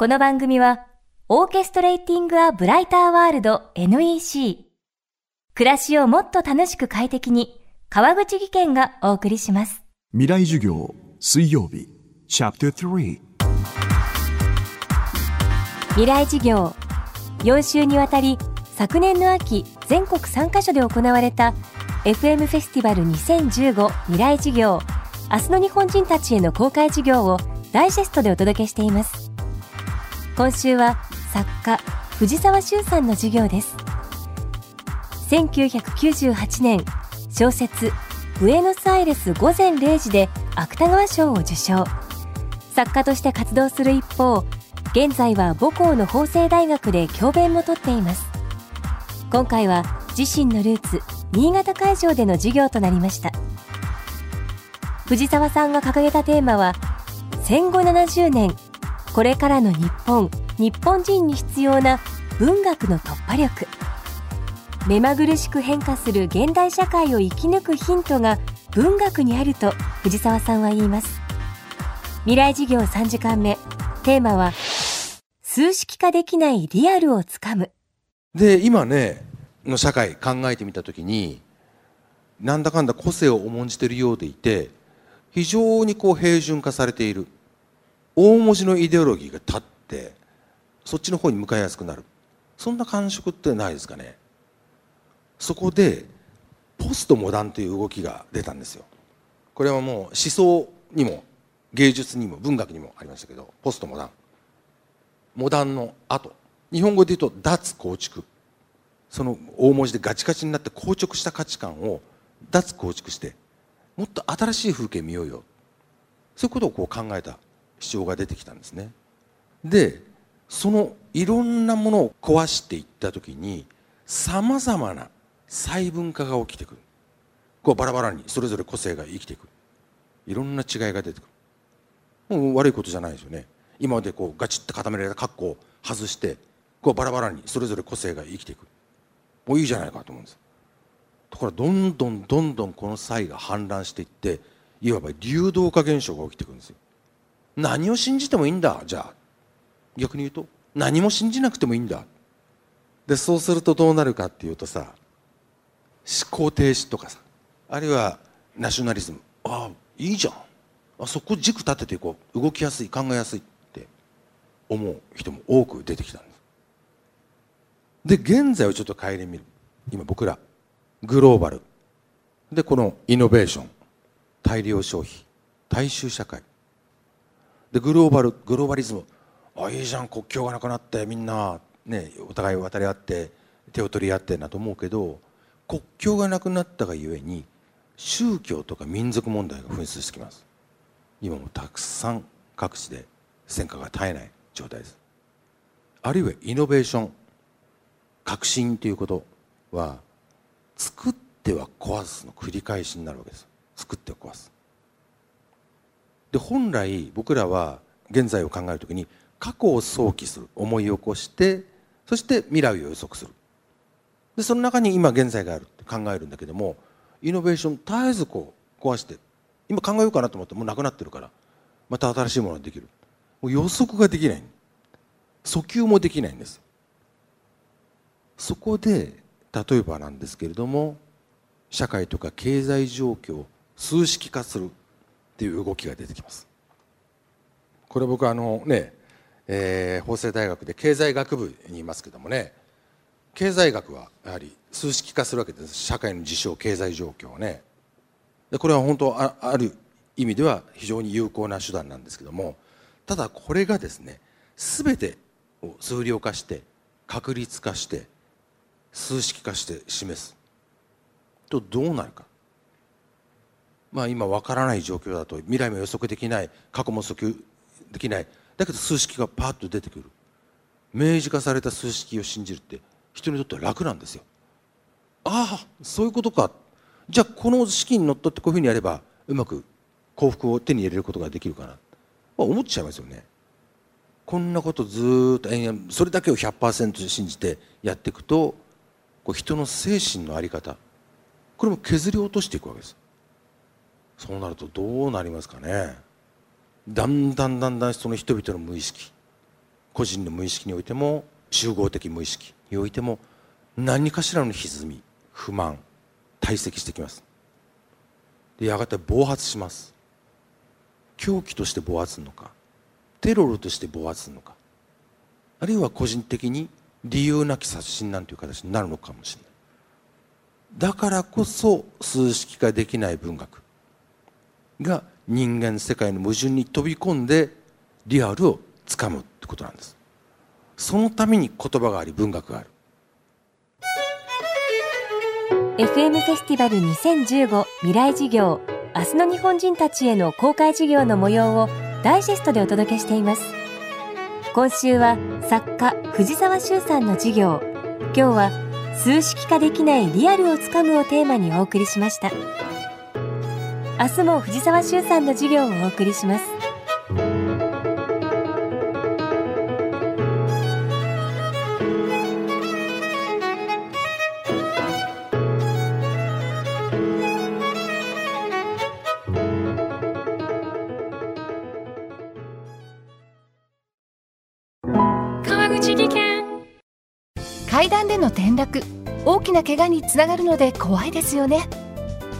この番組は、オーケストレーティング・ア・ブライター・ワールド NEC。暮らしをもっと楽しく快適に、川口義賢がお送りします。未来授業水曜日チャプター3未来事業。4週にわたり、昨年の秋、全国3カ所で行われた FM フェスティバル2015未来事業。明日の日本人たちへの公開授業をダイジェストでお届けしています。今週は作家藤沢修さんの授業です。1998年小説ブエノスアイレス午前0時で芥川賞を受賞。作家として活動する一方現在は母校の法政大学で教鞭もとっています。今回は自身のルーツ新潟会場での授業となりました。藤沢さんが掲げたテーマは戦後70年これからの日本日本人に必要な文学の突破力。目まぐるしく変化する現代社会を生き抜くヒントが文学にあると藤沢さんは言います。未来事業3時間目。テーマは数式化できないリアルをつかむ。で今ねの社会考えてみた時になんだかんだ個性を重んじているようでいて非常にこう平準化されている。大文字のイデオロギーが立ってそっちの方に向かいやすくなる。そんな感触ってないですかね。そこでポストモダンという動きが出たんですよ。これはもう思想にも芸術にも文学にもありましたけどポストモダン。モダンの後。日本語で言うと脱構築。その大文字でガチガチになって硬直した価値観を脱構築してもっと新しい風景見ようよ。そういうことをこう考えた。主張が出てきたんですね。でそのいろんなものを壊していった時にさまざまな細分化が起きてくる。こうバラバラにそれぞれ個性が生きていくいろんな違いが出てくる。もう悪いことじゃないですよね。今までこうガチッと固められた格好を外してこうバラバラにそれぞれ個性が生きていくもういいじゃないかと思うんです。ところがどんどんどんどんこの際が氾濫していっていわば流動化現象が起きてくるんですよ。何を信じてもいいんだ。じゃあ逆に言うと何も信じなくてもいいんだ。でそうするとどうなるかっていうとさ思考停止とかさあるいはナショナリズム。ああいいじゃん。あそこ軸立てていこう。動きやすい考えやすいって思う人も多く出てきたんです。で現在をちょっと顧みる。今僕らグローバル。でこのイノベーション。大量消費。大衆社会。でグローバルグローバリズム。あいいじゃん国境がなくなってみんな、ね、お互い渡り合って手を取り合ってなと思うけど国境がなくなったがゆえに宗教とか民族問題が噴出してきます。今もたくさん各地で戦火が絶えない状態です。あるいはイノベーション革新ということは作っては壊すの繰り返しになるわけです。作っては壊す。で本来僕らは現在を考えるときに過去を想起する思い起こしてそして未来を予測する。でその中に今現在があるって考えるんだけどもイノベーション絶えずこう壊して今考えようかなと思ってもうなくなってるからまた新しいものができる。もう予測ができない。訴求もできないんです。そこで例えばなんですけれども社会とか経済状況を数式化する。っていう動きが出てきます。これ僕あのね、えー、法政大学で経済学部にいますけどもね経済学はやはり数式化するわけです。社会の事象経済状況をね。でこれは本当あある意味では非常に有効な手段なんですけどもただこれがですね全てを数量化して確率化して数式化して示すとどうなるか。まあ今分からない状況だと未来も予測できない過去も訴求できない。だけど数式がパッと出てくる。明示化された数式を信じるって人にとっては楽なんですよ。ああそういうことか。じゃあこの式にのっとってこういうふうにやればうまく幸福を手に入れることができるかな、まあ、思っちゃいますよね。こんなことずっとそれだけを100%信じてやっていくとこう人の精神の在り方これも削り落としていくわけです。そうなるとどうなりますかね。だんだんだんだんその人々の無意識個人の無意識においても集合的無意識においても何かしらの歪み不満堆積してきます。でやがて暴発します。狂気として暴発するのかテロルとして暴発するのかあるいは個人的に理由なき殺人なんていう形になるのかもしれない。だからこそ数式化できない文学が人間世界の矛盾に飛び込んでリアルをつかむってことなんです。そのために言葉があり文学がある。FM フェスティバル2015未来事業明日の日本人たちへの公開授業の模様をダイジェストでお届けしています。今週は作家藤沢修さんの授業。今日は数式化できないリアルをつかむをテーマにお送りしました。明日も藤沢修さんの授業をお送りします。川口技研。階段での転落。大きな怪我につながるので怖いですよね